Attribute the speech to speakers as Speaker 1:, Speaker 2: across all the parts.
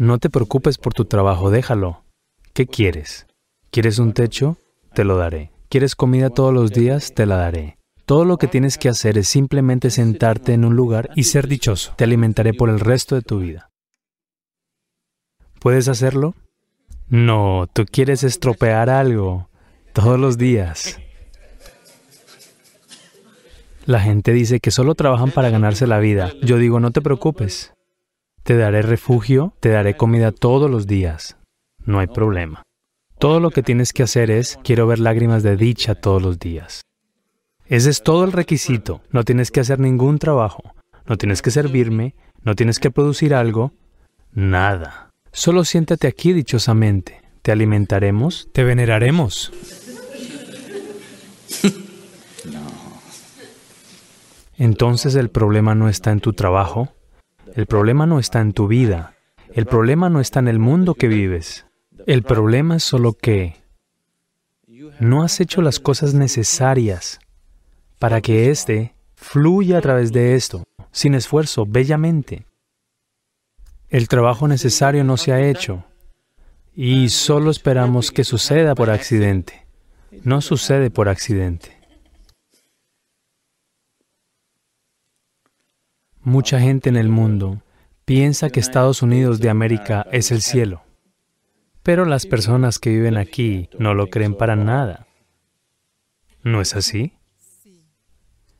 Speaker 1: No te preocupes por tu trabajo, déjalo. ¿Qué quieres? ¿Quieres un techo? Te lo daré. ¿Quieres comida todos los días? Te la daré. Todo lo que tienes que hacer es simplemente sentarte en un lugar y ser dichoso. Te alimentaré por el resto de tu vida. ¿Puedes hacerlo? No, tú quieres estropear algo todos los días. La gente dice que solo trabajan para ganarse la vida. Yo digo, no te preocupes. Te daré refugio, te daré comida todos los días. No hay problema. Todo lo que tienes que hacer es, quiero ver lágrimas de dicha todos los días. Ese es todo el requisito. No tienes que hacer ningún trabajo. No tienes que servirme. No tienes que producir algo. Nada. Solo siéntate aquí dichosamente. Te alimentaremos, te veneraremos. Entonces el problema no está en tu trabajo. El problema no está en tu vida. El problema no está en el mundo que vives. El problema es solo que no has hecho las cosas necesarias para que éste fluya a través de esto, sin esfuerzo, bellamente. El trabajo necesario no se ha hecho y solo esperamos que suceda por accidente. No sucede por accidente. Mucha gente en el mundo piensa que Estados Unidos de América es el cielo, pero las personas que viven aquí no lo creen para nada. ¿No es así?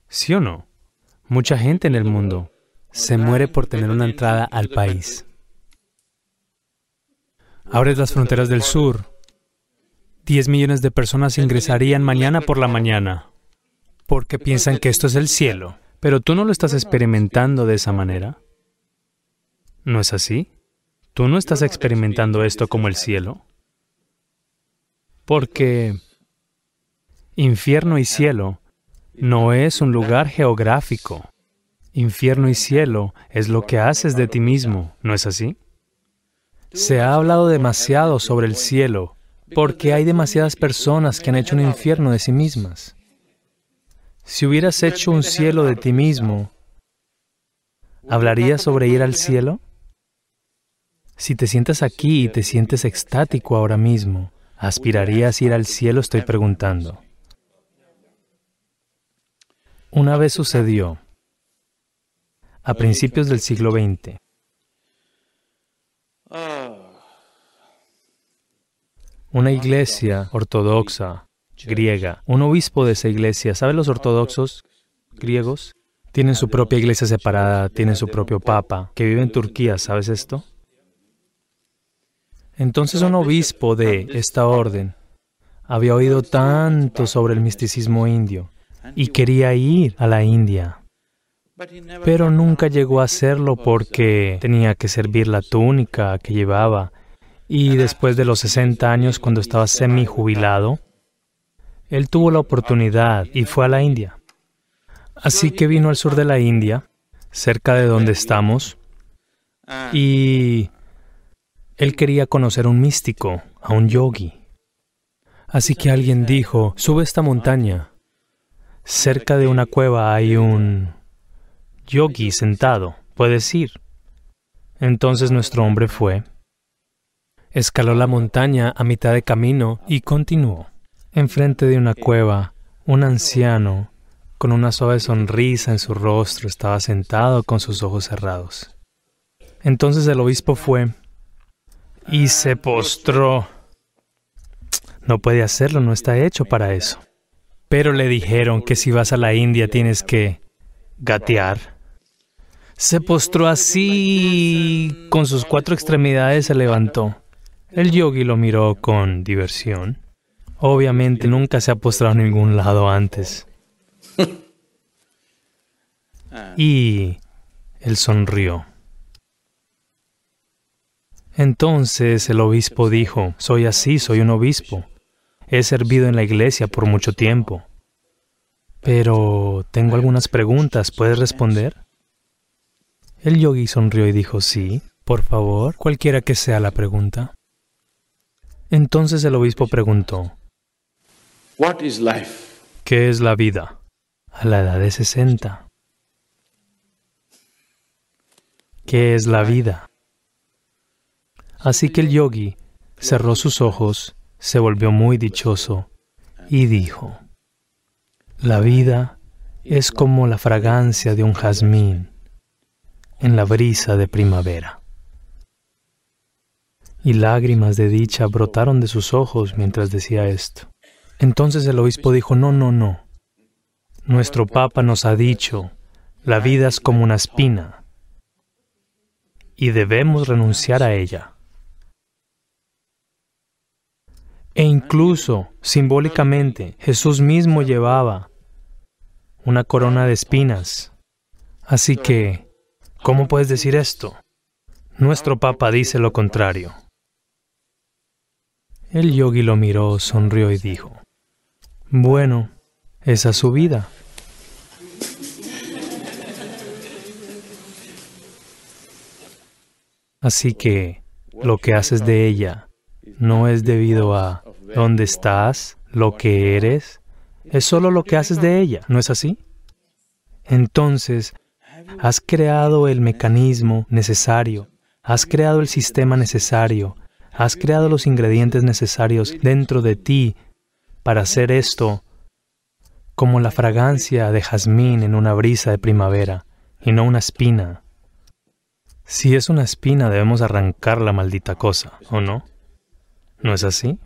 Speaker 1: ¿Sí o no? Mucha gente en el mundo se muere por tener una entrada al país. Abres las fronteras del sur. 10 millones de personas ingresarían mañana por la mañana porque piensan que esto es el cielo. Pero tú no lo estás experimentando de esa manera. ¿No es así? Tú no estás experimentando esto como el cielo. Porque infierno y cielo no es un lugar geográfico. Infierno y cielo es lo que haces de ti mismo, ¿no es así? Se ha hablado demasiado sobre el cielo porque hay demasiadas personas que han hecho un infierno de sí mismas. Si hubieras hecho un cielo de ti mismo, ¿hablarías sobre ir al cielo? Si te sientas aquí y te sientes extático ahora mismo, ¿aspirarías a ir al cielo? Estoy preguntando. Una vez sucedió, a principios del siglo XX, una iglesia ortodoxa griega, un obispo de esa iglesia, ¿saben los ortodoxos griegos? Tienen su propia iglesia separada, tienen su propio papa, que vive en Turquía, ¿sabes esto? Entonces un obispo de esta orden había oído tanto sobre el misticismo indio y quería ir a la India. Pero nunca llegó a hacerlo porque tenía que servir la túnica que llevaba. Y después de los 60 años, cuando estaba semi jubilado, él tuvo la oportunidad y fue a la India. Así que vino al sur de la India, cerca de donde estamos, y él quería conocer a un místico, a un yogi. Así que alguien dijo, sube esta montaña, Cerca de una cueva hay un yogi sentado. Puedes ir. Entonces nuestro hombre fue, escaló la montaña a mitad de camino y continuó. Enfrente de una cueva, un anciano, con una suave sonrisa en su rostro, estaba sentado con sus ojos cerrados. Entonces el obispo fue y se postró. No puede hacerlo, no está hecho para eso. Pero le dijeron que si vas a la India tienes que gatear. Se postró así, con sus cuatro extremidades se levantó. El yogi lo miró con diversión. Obviamente nunca se ha postrado en ningún lado antes. Y él sonrió. Entonces el obispo dijo, soy así, soy un obispo. He servido en la iglesia por mucho tiempo. Pero tengo algunas preguntas. ¿Puedes responder? El yogi sonrió y dijo, sí, por favor, cualquiera que sea la pregunta. Entonces el obispo preguntó, ¿qué es la vida? A la edad de 60. ¿Qué es la vida? Así que el yogi cerró sus ojos, se volvió muy dichoso y dijo, la vida es como la fragancia de un jazmín en la brisa de primavera. Y lágrimas de dicha brotaron de sus ojos mientras decía esto. Entonces el obispo dijo, no, no, no. Nuestro Papa nos ha dicho, la vida es como una espina y debemos renunciar a ella. E incluso, simbólicamente, Jesús mismo llevaba una corona de espinas. Así que, ¿cómo puedes decir esto? Nuestro Papa dice lo contrario. El yogi lo miró, sonrió y dijo, bueno, esa es su vida. Así que lo que haces de ella no es debido a dónde estás, lo que eres, es solo lo que haces de ella, ¿no es así? Entonces, has creado el mecanismo necesario, has creado el sistema necesario, has creado los ingredientes necesarios dentro de ti para hacer esto como la fragancia de jazmín en una brisa de primavera y no una espina. Si es una espina debemos arrancar la maldita cosa, ¿o no? ¿No es así?